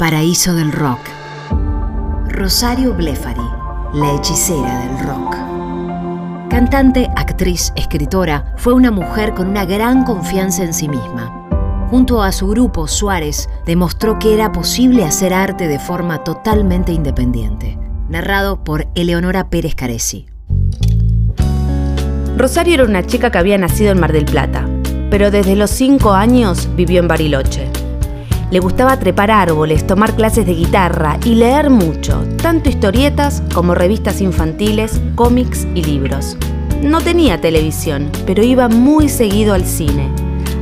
paraíso del rock. Rosario Blefari, la hechicera del rock. Cantante, actriz, escritora, fue una mujer con una gran confianza en sí misma. Junto a su grupo, Suárez demostró que era posible hacer arte de forma totalmente independiente. Narrado por Eleonora Pérez Caresi. Rosario era una chica que había nacido en Mar del Plata, pero desde los cinco años vivió en Bariloche. Le gustaba trepar árboles, tomar clases de guitarra y leer mucho, tanto historietas como revistas infantiles, cómics y libros. No tenía televisión, pero iba muy seguido al cine.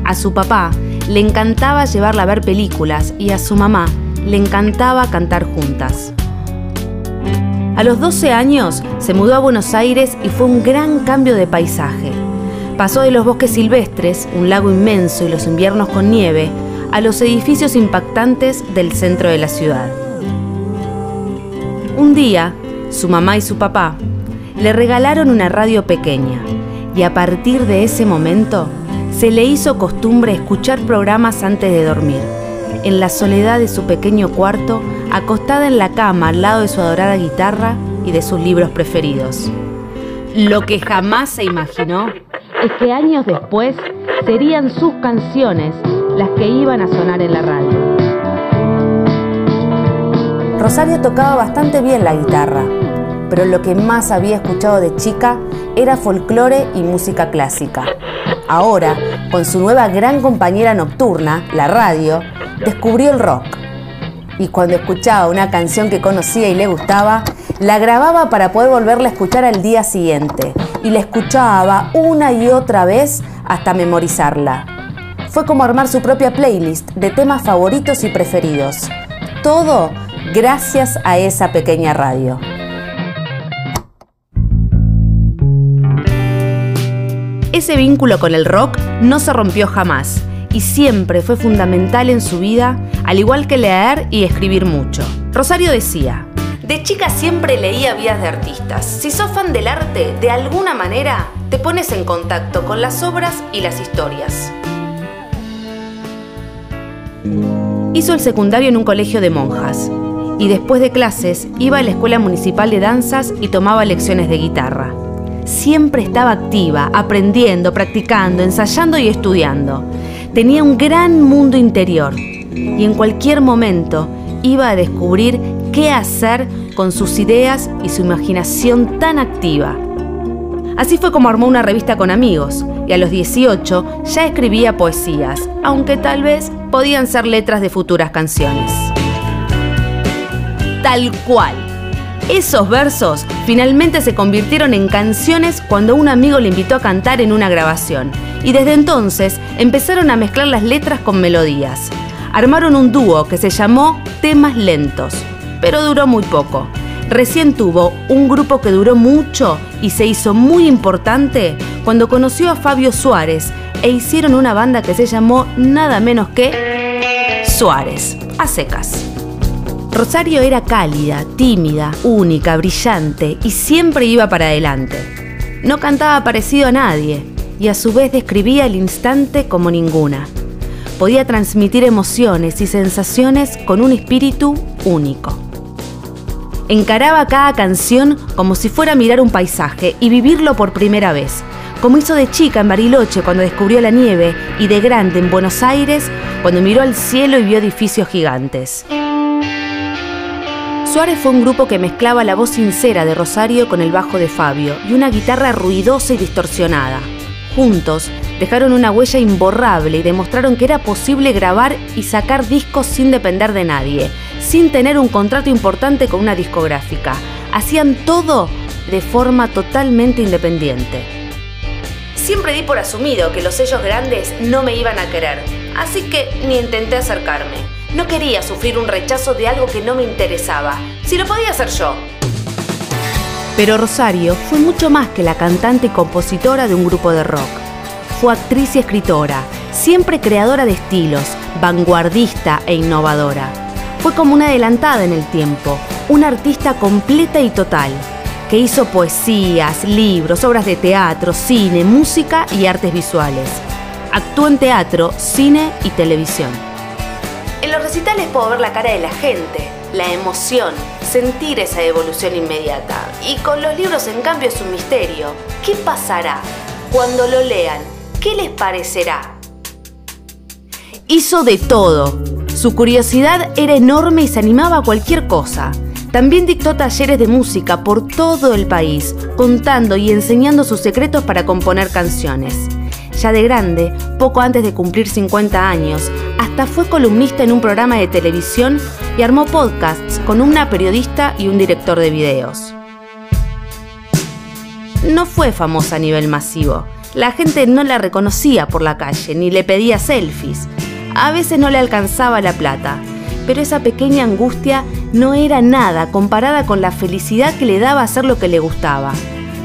A su papá le encantaba llevarla a ver películas y a su mamá le encantaba cantar juntas. A los 12 años se mudó a Buenos Aires y fue un gran cambio de paisaje. Pasó de los bosques silvestres, un lago inmenso y los inviernos con nieve, a los edificios impactantes del centro de la ciudad. Un día, su mamá y su papá le regalaron una radio pequeña y a partir de ese momento se le hizo costumbre escuchar programas antes de dormir, en la soledad de su pequeño cuarto, acostada en la cama al lado de su adorada guitarra y de sus libros preferidos. Lo que jamás se imaginó es que años después serían sus canciones las que iban a sonar en la radio. Rosario tocaba bastante bien la guitarra, pero lo que más había escuchado de chica era folclore y música clásica. Ahora, con su nueva gran compañera nocturna, la radio, descubrió el rock. Y cuando escuchaba una canción que conocía y le gustaba, la grababa para poder volverla a escuchar al día siguiente. Y la escuchaba una y otra vez hasta memorizarla fue como armar su propia playlist de temas favoritos y preferidos. Todo gracias a esa pequeña radio. Ese vínculo con el rock no se rompió jamás y siempre fue fundamental en su vida, al igual que leer y escribir mucho. Rosario decía, de chica siempre leía vías de artistas. Si sos fan del arte, de alguna manera te pones en contacto con las obras y las historias. Hizo el secundario en un colegio de monjas y después de clases iba a la escuela municipal de danzas y tomaba lecciones de guitarra. Siempre estaba activa, aprendiendo, practicando, ensayando y estudiando. Tenía un gran mundo interior y en cualquier momento iba a descubrir qué hacer con sus ideas y su imaginación tan activa. Así fue como armó una revista con amigos y a los 18 ya escribía poesías, aunque tal vez podían ser letras de futuras canciones. Tal cual. Esos versos finalmente se convirtieron en canciones cuando un amigo le invitó a cantar en una grabación y desde entonces empezaron a mezclar las letras con melodías. Armaron un dúo que se llamó Temas Lentos, pero duró muy poco. Recién tuvo un grupo que duró mucho y se hizo muy importante cuando conoció a Fabio Suárez e hicieron una banda que se llamó nada menos que Suárez, a secas. Rosario era cálida, tímida, única, brillante y siempre iba para adelante. No cantaba parecido a nadie y a su vez describía el instante como ninguna. Podía transmitir emociones y sensaciones con un espíritu único. Encaraba cada canción como si fuera a mirar un paisaje y vivirlo por primera vez, como hizo de chica en Bariloche cuando descubrió la nieve y de grande en Buenos Aires cuando miró al cielo y vio edificios gigantes. Suárez fue un grupo que mezclaba la voz sincera de Rosario con el bajo de Fabio y una guitarra ruidosa y distorsionada. Juntos dejaron una huella imborrable y demostraron que era posible grabar y sacar discos sin depender de nadie, sin tener un contrato importante con una discográfica. Hacían todo de forma totalmente independiente. Siempre di por asumido que los sellos grandes no me iban a querer, así que ni intenté acercarme. No quería sufrir un rechazo de algo que no me interesaba, si lo podía hacer yo. Pero Rosario fue mucho más que la cantante y compositora de un grupo de rock. Fue actriz y escritora, siempre creadora de estilos, vanguardista e innovadora. Fue como una adelantada en el tiempo, una artista completa y total, que hizo poesías, libros, obras de teatro, cine, música y artes visuales. Actuó en teatro, cine y televisión. En los recitales puedo ver la cara de la gente, la emoción, sentir esa evolución inmediata. Y con los libros en cambio es un misterio. ¿Qué pasará? Cuando lo lean, ¿qué les parecerá? Hizo de todo. Su curiosidad era enorme y se animaba a cualquier cosa. También dictó talleres de música por todo el país, contando y enseñando sus secretos para componer canciones. Ya de grande, poco antes de cumplir 50 años, hasta fue columnista en un programa de televisión y armó podcasts con una periodista y un director de videos. No fue famosa a nivel masivo. La gente no la reconocía por la calle ni le pedía selfies. A veces no le alcanzaba la plata, pero esa pequeña angustia no era nada comparada con la felicidad que le daba hacer lo que le gustaba.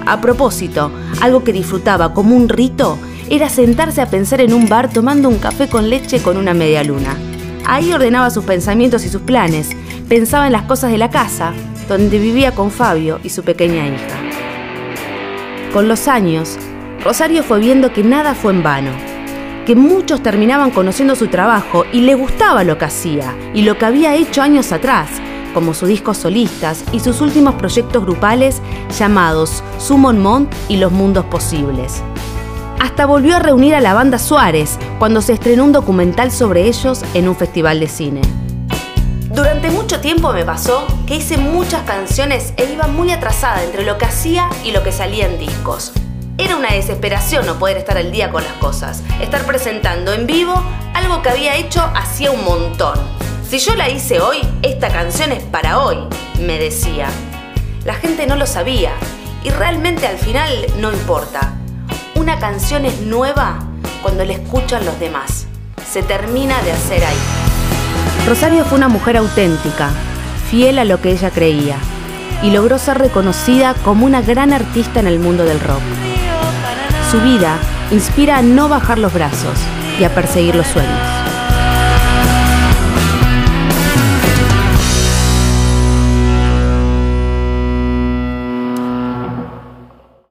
A propósito, algo que disfrutaba como un rito era sentarse a pensar en un bar tomando un café con leche con una media luna. Ahí ordenaba sus pensamientos y sus planes, pensaba en las cosas de la casa, donde vivía con Fabio y su pequeña hija. Con los años, Rosario fue viendo que nada fue en vano, que muchos terminaban conociendo su trabajo y le gustaba lo que hacía y lo que había hecho años atrás, como sus discos solistas y sus últimos proyectos grupales llamados Summon Mont y Los Mundos Posibles. Hasta volvió a reunir a la banda Suárez cuando se estrenó un documental sobre ellos en un festival de cine. Durante mucho tiempo me pasó que hice muchas canciones e iba muy atrasada entre lo que hacía y lo que salía en discos. Era una desesperación no poder estar al día con las cosas, estar presentando en vivo algo que había hecho hacía un montón. Si yo la hice hoy, esta canción es para hoy, me decía. La gente no lo sabía y realmente al final no importa una canción es nueva cuando la escuchan los demás. Se termina de hacer ahí. Rosario fue una mujer auténtica, fiel a lo que ella creía, y logró ser reconocida como una gran artista en el mundo del rock. Su vida inspira a no bajar los brazos y a perseguir los sueños.